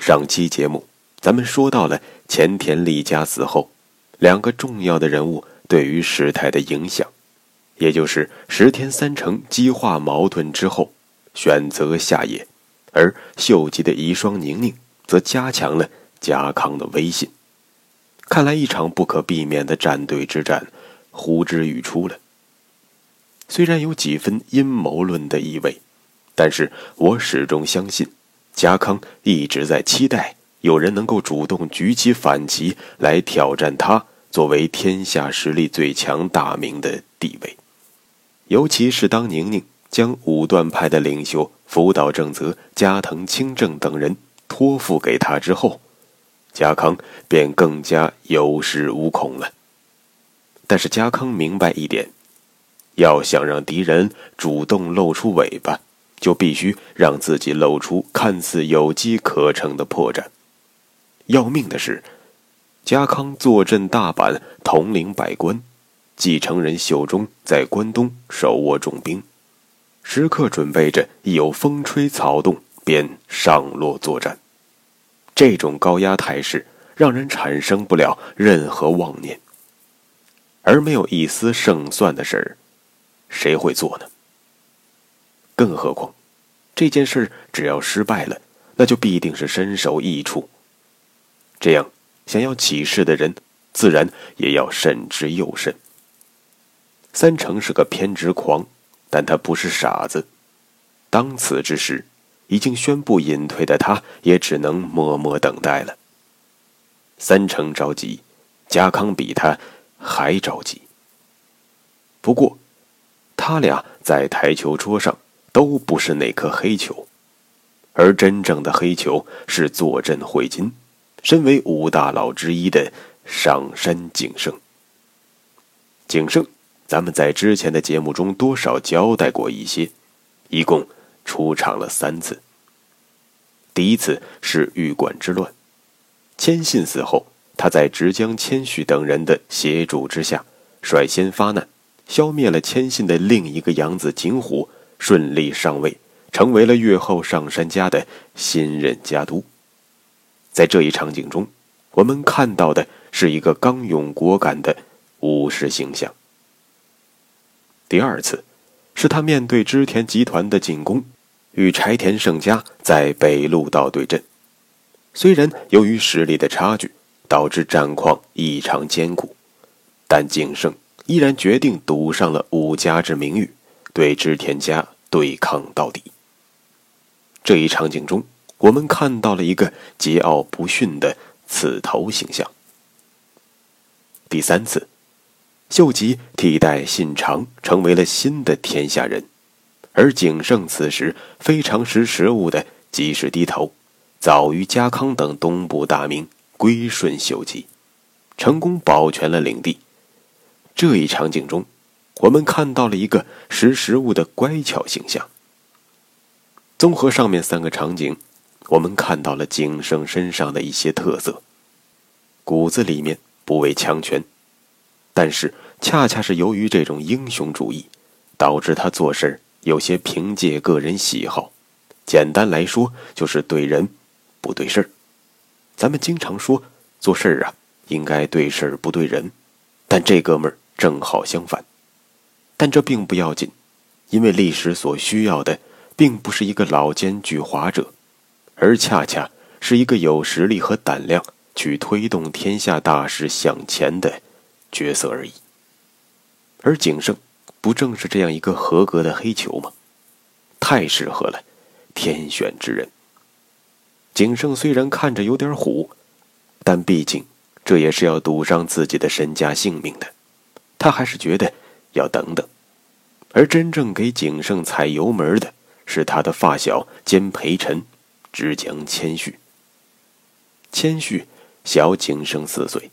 上期节目，咱们说到了前田利家死后，两个重要的人物对于事态的影响，也就是石田三成激化矛盾之后选择下野，而秀吉的遗孀宁宁则加强了家康的威信。看来一场不可避免的战队之战呼之欲出了。虽然有几分阴谋论的意味，但是我始终相信。家康一直在期待有人能够主动举起反旗来挑战他作为天下实力最强大名的地位，尤其是当宁宁将武断派的领袖福岛正则、加藤清正等人托付给他之后，家康便更加有恃无恐了。但是家康明白一点，要想让敌人主动露出尾巴。就必须让自己露出看似有机可乘的破绽。要命的是，家康坐镇大阪，统领百官，继承人秀忠在关东手握重兵，时刻准备着一有风吹草动便上落作战。这种高压态势让人产生不了任何妄念，而没有一丝胜算的事儿，谁会做呢？更何况，这件事只要失败了，那就必定是身首异处。这样，想要起事的人，自然也要慎之又慎。三成是个偏执狂，但他不是傻子。当此之时，已经宣布隐退的他，也只能默默等待了。三成着急，家康比他还着急。不过，他俩在台球桌上。都不是那颗黑球，而真正的黑球是坐镇会津、身为五大佬之一的上山景胜。景胜，咱们在之前的节目中多少交代过一些，一共出场了三次。第一次是玉馆之乱，谦信死后，他在直江谦续等人的协助之下，率先发难，消灭了谦信的另一个养子景虎。顺利上位，成为了越后上杉家的新任家督。在这一场景中，我们看到的是一个刚勇果敢的武士形象。第二次，是他面对织田集团的进攻，与柴田胜家在北陆道对阵。虽然由于实力的差距，导致战况异常艰苦，但景胜依然决定赌上了武家之名誉。对织田家对抗到底。这一场景中，我们看到了一个桀骜不驯的刺头形象。第三次，秀吉替代信长成为了新的天下人，而景胜此时非常识时务的及时低头，早于家康等东部大名归顺秀吉，成功保全了领地。这一场景中。我们看到了一个识时务的乖巧形象。综合上面三个场景，我们看到了景胜身上的一些特色。骨子里面不畏强权，但是恰恰是由于这种英雄主义，导致他做事有些凭借个人喜好。简单来说，就是对人不对事儿。咱们经常说做事儿啊，应该对事儿不对人，但这哥们儿正好相反。但这并不要紧，因为历史所需要的，并不是一个老奸巨猾者，而恰恰是一个有实力和胆量去推动天下大事向前的角色而已。而景胜，不正是这样一个合格的黑球吗？太适合了，天选之人。景胜虽然看着有点虎，但毕竟这也是要赌上自己的身家性命的，他还是觉得。要等等，而真正给景胜踩油门的是他的发小兼陪臣，直江谦虚。谦虚小景胜四岁，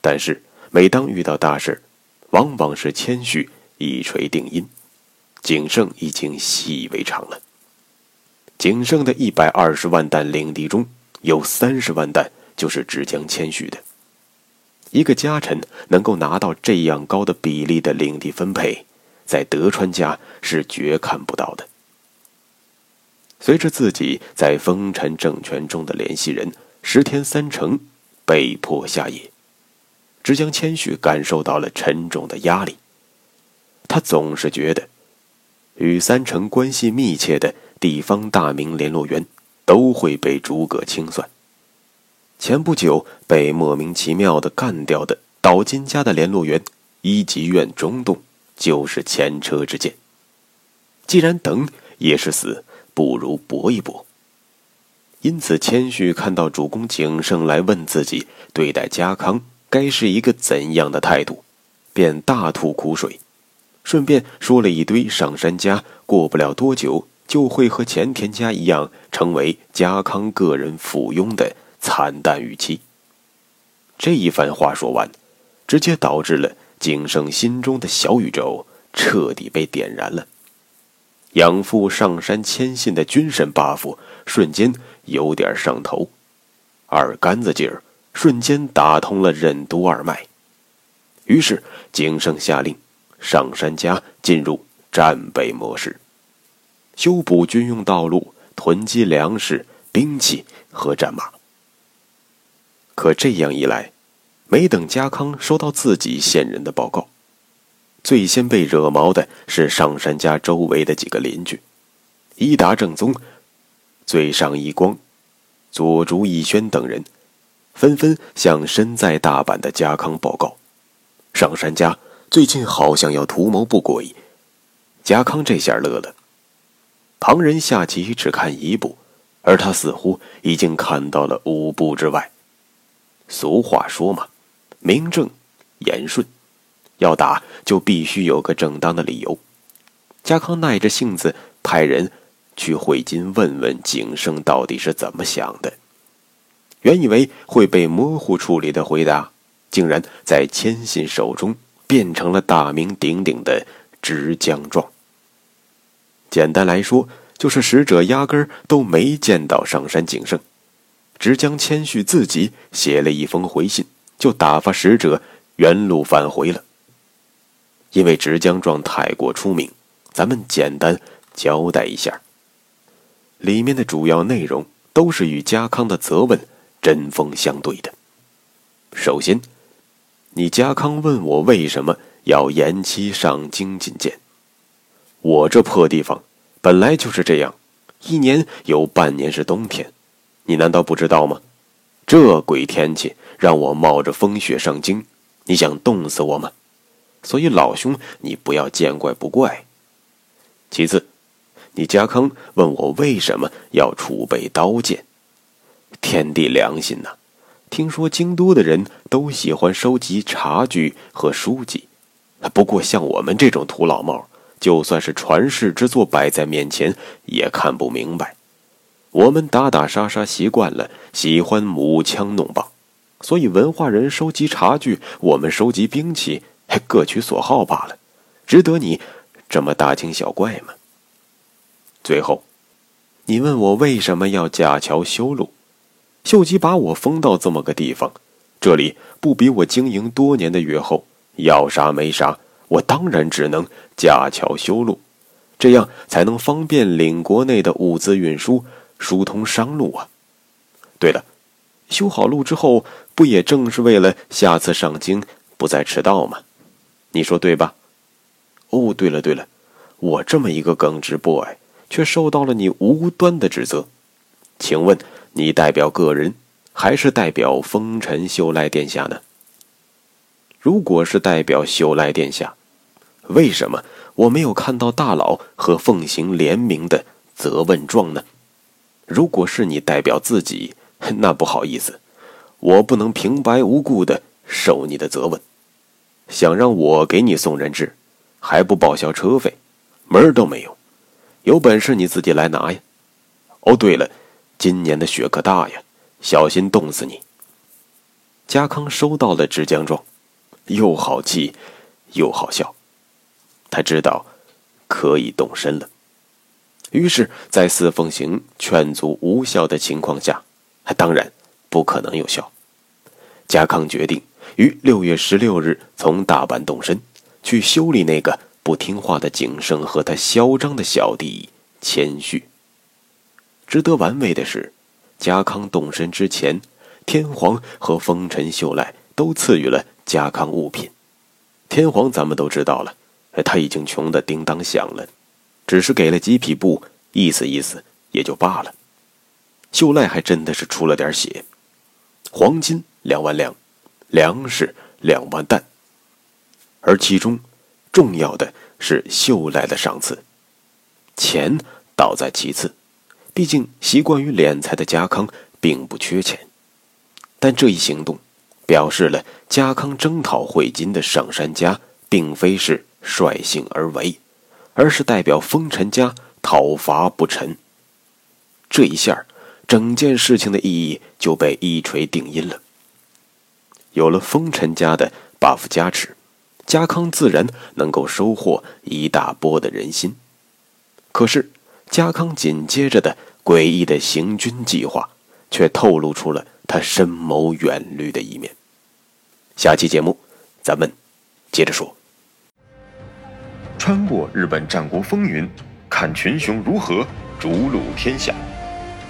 但是每当遇到大事，往往是谦虚一锤定音，景胜已经习以为常了。景胜的一百二十万担领地中有三十万担就是直江谦虚的。一个家臣能够拿到这样高的比例的领地分配，在德川家是绝看不到的。随着自己在丰臣政权中的联系人石田三成被迫下野，直江谦虚感受到了沉重的压力。他总是觉得，与三成关系密切的地方大名联络员都会被逐个清算。前不久被莫名其妙的干掉的岛津家的联络员一级院中栋，就是前车之鉴。既然等也是死，不如搏一搏。因此，谦虚看到主公景胜来问自己对待家康该是一个怎样的态度，便大吐苦水，顺便说了一堆上山家过不了多久就会和前田家一样成为家康个人附庸的。惨淡语气。这一番话说完，直接导致了景胜心中的小宇宙彻底被点燃了。养父上山牵信的军神 buff 瞬间有点上头，二杆子劲儿瞬间打通了任督二脉。于是景胜下令，上山家进入战备模式，修补军用道路，囤积粮食、兵器和战马。可这样一来，没等家康收到自己线人的报告，最先被惹毛的是上山家周围的几个邻居，伊达正宗、最上一光、佐竹义轩等人，纷纷向身在大阪的家康报告，上山家最近好像要图谋不轨。家康这下乐了，旁人下棋只看一步，而他似乎已经看到了五步之外。俗话说嘛，名正言顺，要打就必须有个正当的理由。家康耐着性子派人去会津问问景胜到底是怎么想的。原以为会被模糊处理的回答，竟然在谦信手中变成了大名鼎鼎的直江状。简单来说，就是使者压根儿都没见到上山景胜。直江谦虚自己写了一封回信，就打发使者原路返回了。因为直江状太过出名，咱们简单交代一下。里面的主要内容都是与家康的责问针锋相对的。首先，你家康问我为什么要延期上京觐见，我这破地方本来就是这样，一年有半年是冬天。你难道不知道吗？这鬼天气让我冒着风雪上京，你想冻死我吗？所以老兄，你不要见怪不怪。其次，你家康问我为什么要储备刀剑，天地良心呐！听说京都的人都喜欢收集茶具和书籍，不过像我们这种土老帽，就算是传世之作摆在面前，也看不明白。我们打打杀杀习惯了，喜欢舞枪弄棒，所以文化人收集茶具，我们收集兵器，各取所好罢了，值得你这么大惊小怪吗？最后，你问我为什么要架桥修路，秀吉把我封到这么个地方，这里不比我经营多年的越后，要啥没啥，我当然只能架桥修路，这样才能方便领国内的物资运输。疏通商路啊！对了，修好路之后，不也正是为了下次上京不再迟到吗？你说对吧？哦，对了对了，我这么一个耿直 boy，却受到了你无端的指责。请问你代表个人，还是代表风尘秀赖殿下呢？如果是代表秀赖殿下，为什么我没有看到大佬和奉行联名的责问状呢？如果是你代表自己，那不好意思，我不能平白无故的受你的责问。想让我给你送人质，还不报销车费，门儿都没有。有本事你自己来拿呀！哦，对了，今年的雪可大呀，小心冻死你。”家康收到了直江状，又好气又好笑，他知道可以动身了。于是，在四凤行劝阻无效的情况下，当然不可能有效。家康决定于六月十六日从大阪动身，去修理那个不听话的景胜和他嚣张的小弟谦虚。值得玩味的是，家康动身之前，天皇和丰臣秀赖都赐予了家康物品。天皇咱们都知道了，他已经穷得叮当响了。只是给了几匹布，意思意思也就罢了。秀赖还真的是出了点血，黄金两万两，粮食两万担。而其中重要的是秀赖的赏赐，钱倒在其次，毕竟习惯于敛财的家康并不缺钱。但这一行动，表示了家康征讨汇金的上山家，并非是率性而为。而是代表丰臣家讨伐不臣。这一下，整件事情的意义就被一锤定音了。有了风尘家的 buff 加持，家康自然能够收获一大波的人心。可是，家康紧接着的诡异的行军计划，却透露出了他深谋远虑的一面。下期节目，咱们接着说。穿过日本战国风云，看群雄如何逐鹿天下。